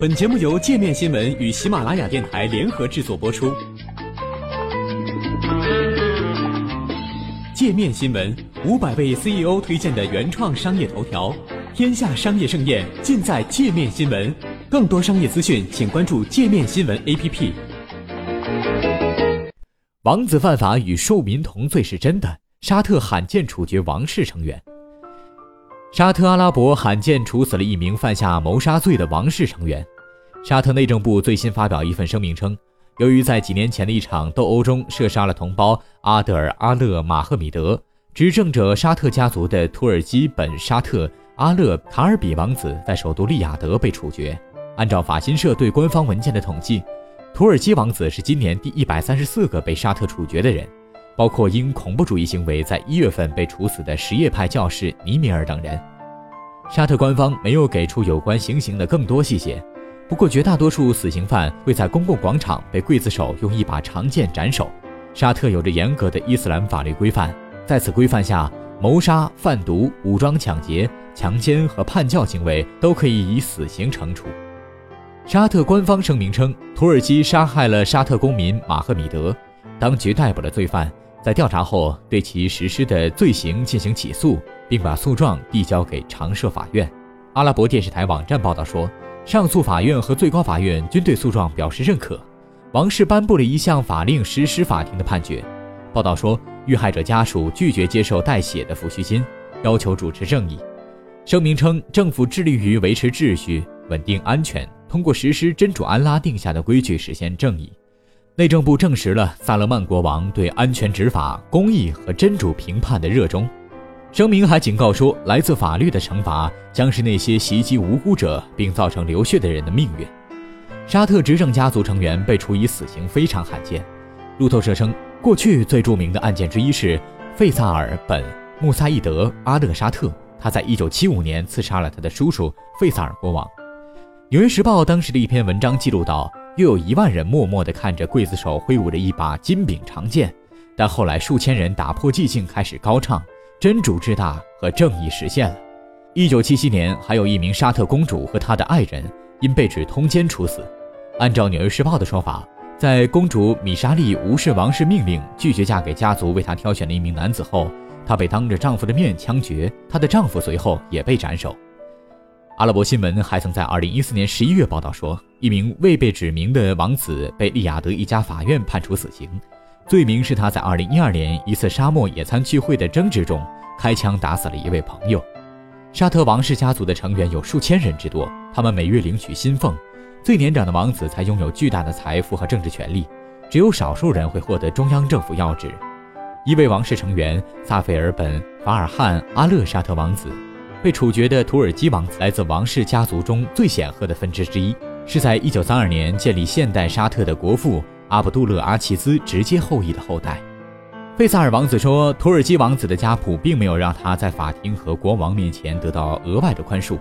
本节目由界面新闻与喜马拉雅电台联合制作播出。界面新闻五百位 CEO 推荐的原创商业头条，天下商业盛宴尽在界面新闻。更多商业资讯，请关注界面新闻 APP。王子犯法与庶民同罪是真的？沙特罕见处决王室成员。沙特阿拉伯罕见处死了一名犯下谋杀罪的王室成员。沙特内政部最新发表一份声明称，由于在几年前的一场斗殴中射杀了同胞阿德尔阿勒马赫米德，执政者沙特家族的土耳其本沙特阿勒卡尔比王子在首都利雅得被处决。按照法新社对官方文件的统计，土耳其王子是今年第一百三十四个被沙特处决的人，包括因恐怖主义行为在一月份被处死的什叶派教士尼米尔等人。沙特官方没有给出有关行刑的更多细节。不过，绝大多数死刑犯会在公共广场被刽子手用一把长剑斩首。沙特有着严格的伊斯兰法律规范，在此规范下，谋杀、贩毒、武装抢劫、强奸和叛教行为都可以以死刑惩处。沙特官方声明称，土耳其杀害了沙特公民马赫米德，当局逮捕了罪犯，在调查后对其实施的罪行进行起诉，并把诉状递交给常设法院。阿拉伯电视台网站报道说。上诉法院和最高法院均对诉状表示认可。王室颁布了一项法令实施法庭的判决。报道说，遇害者家属拒绝接受带血的抚恤金，要求主持正义。声明称，政府致力于维持秩序、稳定安全，通过实施真主安拉定下的规矩实现正义。内政部证实了萨勒曼国王对安全执法、公义和真主评判的热衷。声明还警告说，来自法律的惩罚将是那些袭击无辜者并造成流血的人的命运。沙特执政家族成员被处以死刑非常罕见。路透社称，过去最著名的案件之一是费萨尔本穆萨义德阿勒沙特，他在1975年刺杀了他的叔叔费萨尔国王。纽约时报当时的一篇文章记录到，又有一万人默默地看着刽子手挥舞着一把金柄长剑，但后来数千人打破寂静，开始高唱。真主之大和正义实现了。一九七七年，还有一名沙特公主和她的爱人因被指通奸处死。按照《纽约时报》的说法，在公主米莎莉无视王室命令，拒绝嫁给家族为她挑选的一名男子后，她被当着丈夫的面枪决，她的丈夫随后也被斩首。阿拉伯新闻还曾在二零一四年十一月报道说，一名未被指名的王子被利雅得一家法院判处死刑。罪名是他在2012年一次沙漠野餐聚会的争执中开枪打死了一位朋友。沙特王室家族的成员有数千人之多，他们每月领取薪俸。最年长的王子才拥有巨大的财富和政治权利，只有少数人会获得中央政府要职。一位王室成员萨菲尔本法尔汉阿勒沙特王子被处决的土耳其王子，来自王室家族中最显赫的分支之一，是在1932年建立现代沙特的国父。阿卜杜勒阿齐兹直接后裔的后代，费萨尔王子说，土耳其王子的家谱并没有让他在法庭和国王面前得到额外的宽恕。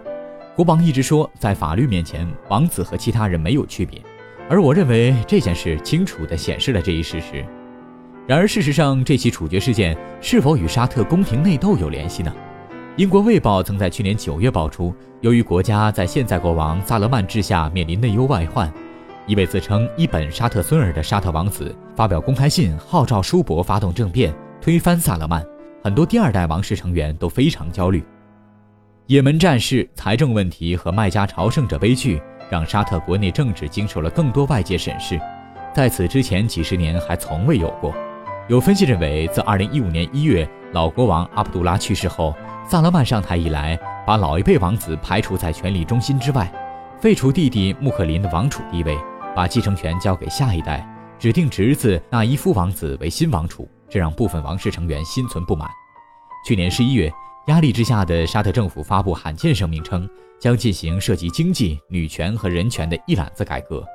国王一直说，在法律面前，王子和其他人没有区别。而我认为这件事清楚地显示了这一事实。然而，事实上，这起处决事件是否与沙特宫廷内斗有联系呢？英国《卫报》曾在去年九月爆出，由于国家在现在国王萨勒曼治下面临内忧外患。一位自称伊本沙特孙儿的沙特王子发表公开信，号召叔伯发动政变，推翻萨勒曼。很多第二代王室成员都非常焦虑。也门战事、财政问题和麦加朝圣者悲剧，让沙特国内政治经受了更多外界审视，在此之前几十年还从未有过。有分析认为，自2015年1月老国王阿卜杜拉去世后，萨勒曼上台以来，把老一辈王子排除在权力中心之外，废除弟弟穆克林的王储地位。把继承权交给下一代，指定侄子纳伊夫王子为新王储，这让部分王室成员心存不满。去年十一月，压力之下的沙特政府发布罕见声明称，将进行涉及经济、女权和人权的一揽子改革。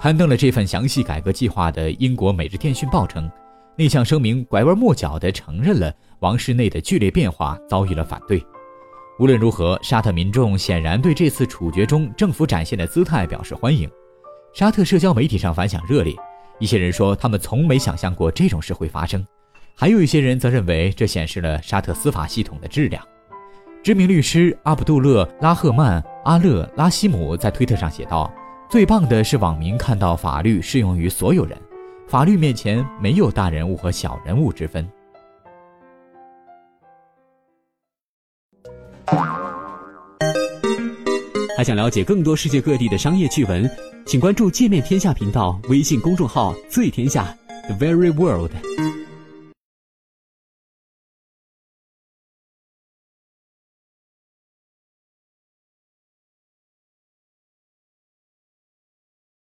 刊登了这份详细改革计划的英国《每日电讯报》称，那项声明拐弯抹角地承认了王室内的剧烈变化遭遇了反对。无论如何，沙特民众显然对这次处决中政府展现的姿态表示欢迎。沙特社交媒体上反响热烈，一些人说他们从没想象过这种事会发生，还有一些人则认为这显示了沙特司法系统的质量。知名律师阿卜杜勒拉赫曼阿勒拉希姆在推特上写道：“最棒的是，网民看到法律适用于所有人，法律面前没有大人物和小人物之分。还想了解更多世界各地的商业趣闻，请关注“界面天下”频道微信公众号“最天下 The Very World”。